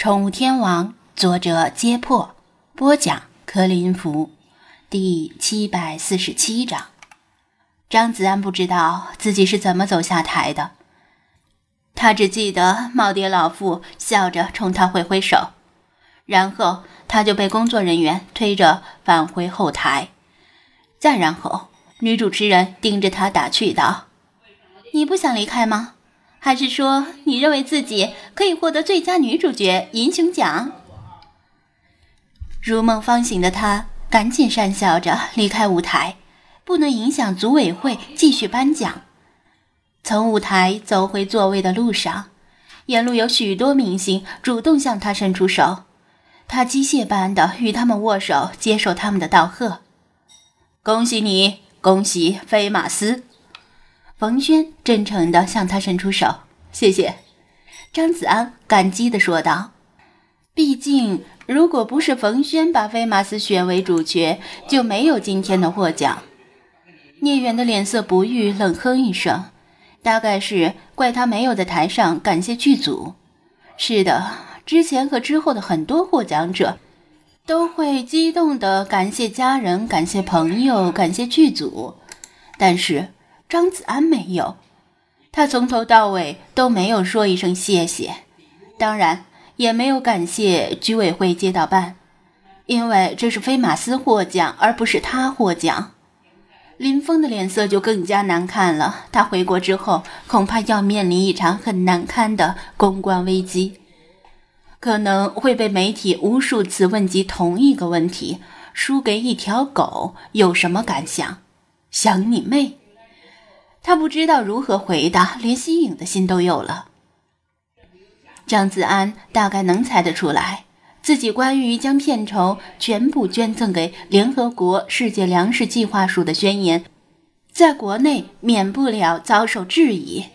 宠物天王，作者：揭破，播讲：柯林福，第七百四十七章。张子安不知道自己是怎么走下台的，他只记得耄耋老妇笑着冲他挥挥手，然后他就被工作人员推着返回后台，再然后女主持人盯着他打趣道：“你不想离开吗？”还是说，你认为自己可以获得最佳女主角银熊奖？如梦方醒的他赶紧讪笑着离开舞台，不能影响组委会继续颁奖。从舞台走回座位的路上，沿路有许多明星主动向他伸出手，他机械般的与他们握手，接受他们的道贺。恭喜你，恭喜飞马斯！冯轩真诚地向他伸出手，谢谢。张子安感激地说道：“毕竟，如果不是冯轩把飞马斯选为主角，就没有今天的获奖。”聂远的脸色不悦，冷哼一声，大概是怪他没有在台上感谢剧组。是的，之前和之后的很多获奖者，都会激动地感谢家人、感谢朋友、感谢剧组，但是。张子安没有，他从头到尾都没有说一声谢谢，当然也没有感谢居委会街道办，因为这是飞马斯获奖，而不是他获奖。林峰的脸色就更加难看了，他回国之后恐怕要面临一场很难堪的公关危机，可能会被媒体无数次问及同一个问题：输给一条狗有什么感想？想你妹！他不知道如何回答，连西影的心都有了。张子安大概能猜得出来，自己关于将片酬全部捐赠给联合国世界粮食计划署的宣言，在国内免不了遭受质疑，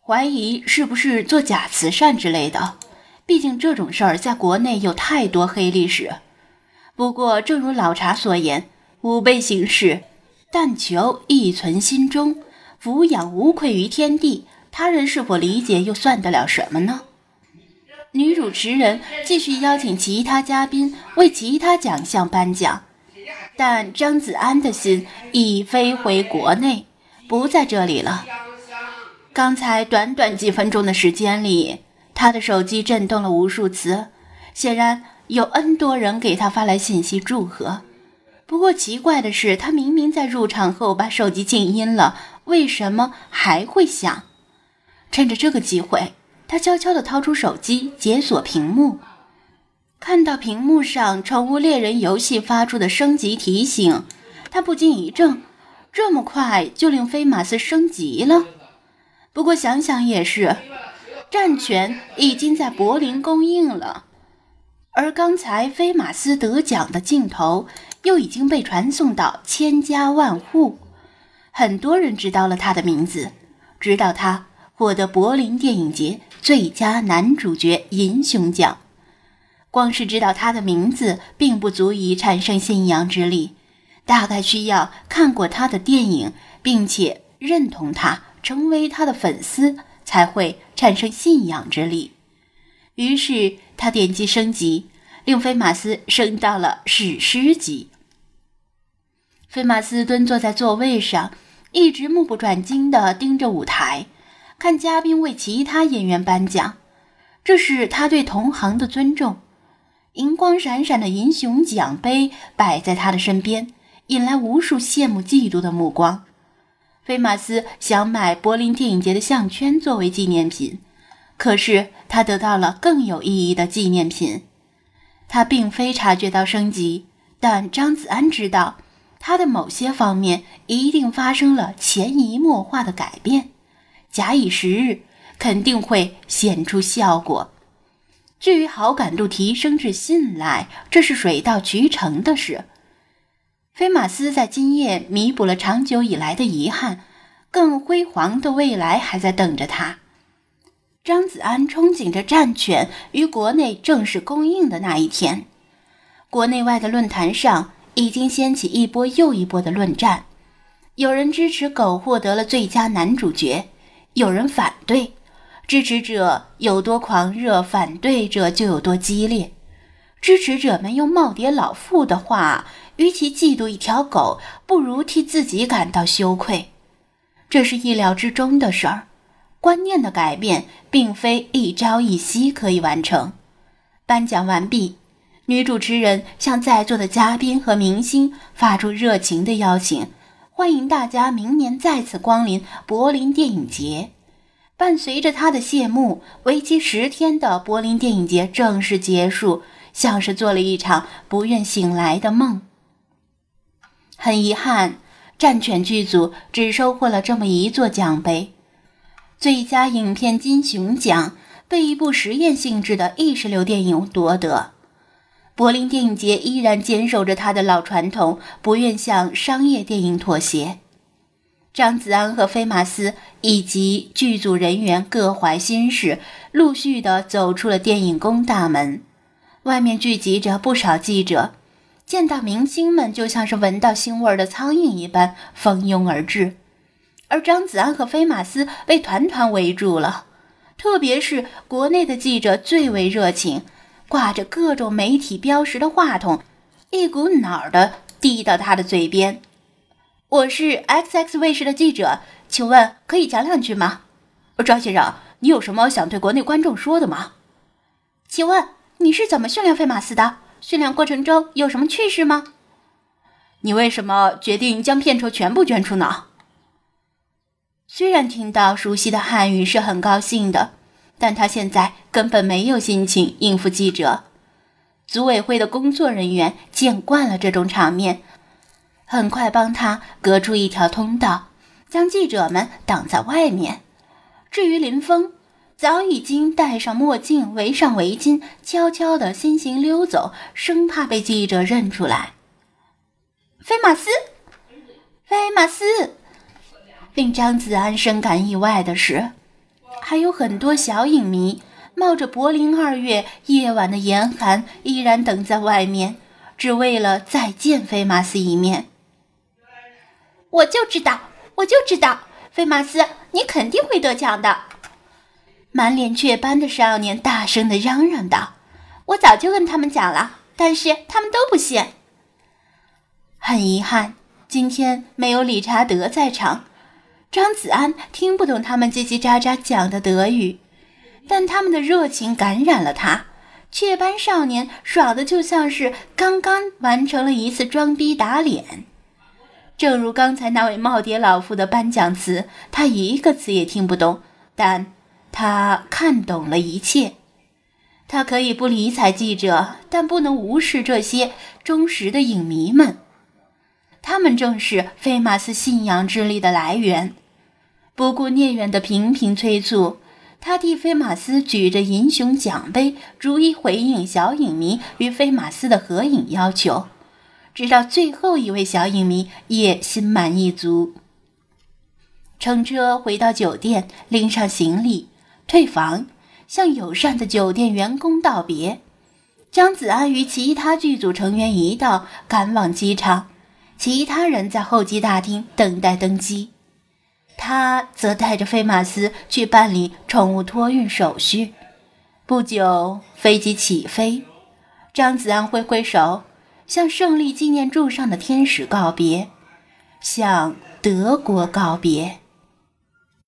怀疑是不是做假慈善之类的。毕竟这种事儿在国内有太多黑历史。不过，正如老茶所言，吾辈行事，但求一存心中。抚养无愧于天地，他人是否理解又算得了什么呢？女主持人继续邀请其他嘉宾为其他奖项颁奖，但张子安的心已飞回国内，不在这里了。刚才短短几分钟的时间里，他的手机震动了无数次，显然有 N 多人给他发来信息祝贺。不过奇怪的是，他明明在入场后把手机静音了。为什么还会响？趁着这个机会，他悄悄地掏出手机，解锁屏幕，看到屏幕上《宠物猎人》游戏发出的升级提醒，他不禁一怔：这么快就令飞马斯升级了？不过想想也是，战犬已经在柏林公映了，而刚才飞马斯得奖的镜头又已经被传送到千家万户。很多人知道了他的名字，知道他获得柏林电影节最佳男主角银熊奖。光是知道他的名字，并不足以产生信仰之力，大概需要看过他的电影，并且认同他，成为他的粉丝，才会产生信仰之力。于是他点击升级，令菲马斯升到了史诗级。菲马斯蹲坐在座位上。一直目不转睛地盯着舞台，看嘉宾为其他演员颁奖，这是他对同行的尊重。银光闪闪的银熊奖杯摆在他的身边，引来无数羡慕嫉妒的目光。菲马斯想买柏林电影节的项圈作为纪念品，可是他得到了更有意义的纪念品。他并非察觉到升级，但张子安知道。他的某些方面一定发生了潜移默化的改变，假以时日，肯定会显出效果。至于好感度提升至信赖，这是水到渠成的事。菲马斯在今夜弥补了长久以来的遗憾，更辉煌的未来还在等着他。张子安憧憬着战犬于国内正式公映的那一天，国内外的论坛上。已经掀起一波又一波的论战，有人支持狗获得了最佳男主角，有人反对，支持者有多狂热，反对者就有多激烈。支持者们用耄耋老妇的话：“与其嫉妒一条狗，不如替自己感到羞愧。”这是意料之中的事儿。观念的改变并非一朝一夕可以完成。颁奖完毕，女主持人向在座的嘉宾和明星发出热情的邀请，欢迎大家明年再次光临柏林电影节。伴随着她的谢幕，为期十天的柏林电影节正式结束。像是做了一场不愿醒来的梦。很遗憾，战犬剧组只收获了这么一座奖杯。最佳影片金熊奖被一部实验性质的意识流电影夺得。柏林电影节依然坚守着他的老传统，不愿向商业电影妥协。张子安和飞马斯以及剧组人员各怀心事，陆续的走出了电影宫大门。外面聚集着不少记者，见到明星们就像是闻到腥味的苍蝇一般蜂拥而至，而张子安和飞马斯被团团围住了。特别是国内的记者最为热情，挂着各种媒体标识的话筒，一股脑儿的递到他的嘴边：“我是 XX 卫视的记者，请问可以讲两句吗？”“张先生，你有什么想对国内观众说的吗？”“请问。”你是怎么训练费马斯的？训练过程中有什么趣事吗？你为什么决定将片酬全部捐出呢？虽然听到熟悉的汉语是很高兴的，但他现在根本没有心情应付记者。组委会的工作人员见惯了这种场面，很快帮他隔出一条通道，将记者们挡在外面。至于林峰。早已经戴上墨镜，围上围巾，悄悄地先行溜走，生怕被记者认出来。菲马斯，菲马斯。令张子安深感意外的是，还有很多小影迷冒着柏林二月夜晚的严寒，依然等在外面，只为了再见菲马斯一面。我就知道，我就知道，菲马斯，你肯定会得奖的。满脸雀斑的少年大声的嚷嚷道：“我早就跟他们讲了，但是他们都不信。很遗憾，今天没有理查德在场。张子安听不懂他们叽叽喳喳讲的德语，但他们的热情感染了他。雀斑少年耍的就像是刚刚完成了一次装逼打脸。正如刚才那位耄耋老妇的颁奖词，他一个词也听不懂，但……他看懂了一切，他可以不理睬记者，但不能无视这些忠实的影迷们。正是菲马斯信仰之力的来源。不顾聂远的频频催促，他替菲马斯举着银熊奖杯，逐一回应小影迷与菲马斯的合影要求，直到最后一位小影迷也心满意足。乘车回到酒店，拎上行李。退房，向友善的酒店员工道别。张子安与其他剧组成员一道赶往机场，其他人在候机大厅等待登机。他则带着飞马斯去办理宠物托运手续。不久，飞机起飞，张子安挥挥手，向胜利纪念柱上的天使告别，向德国告别。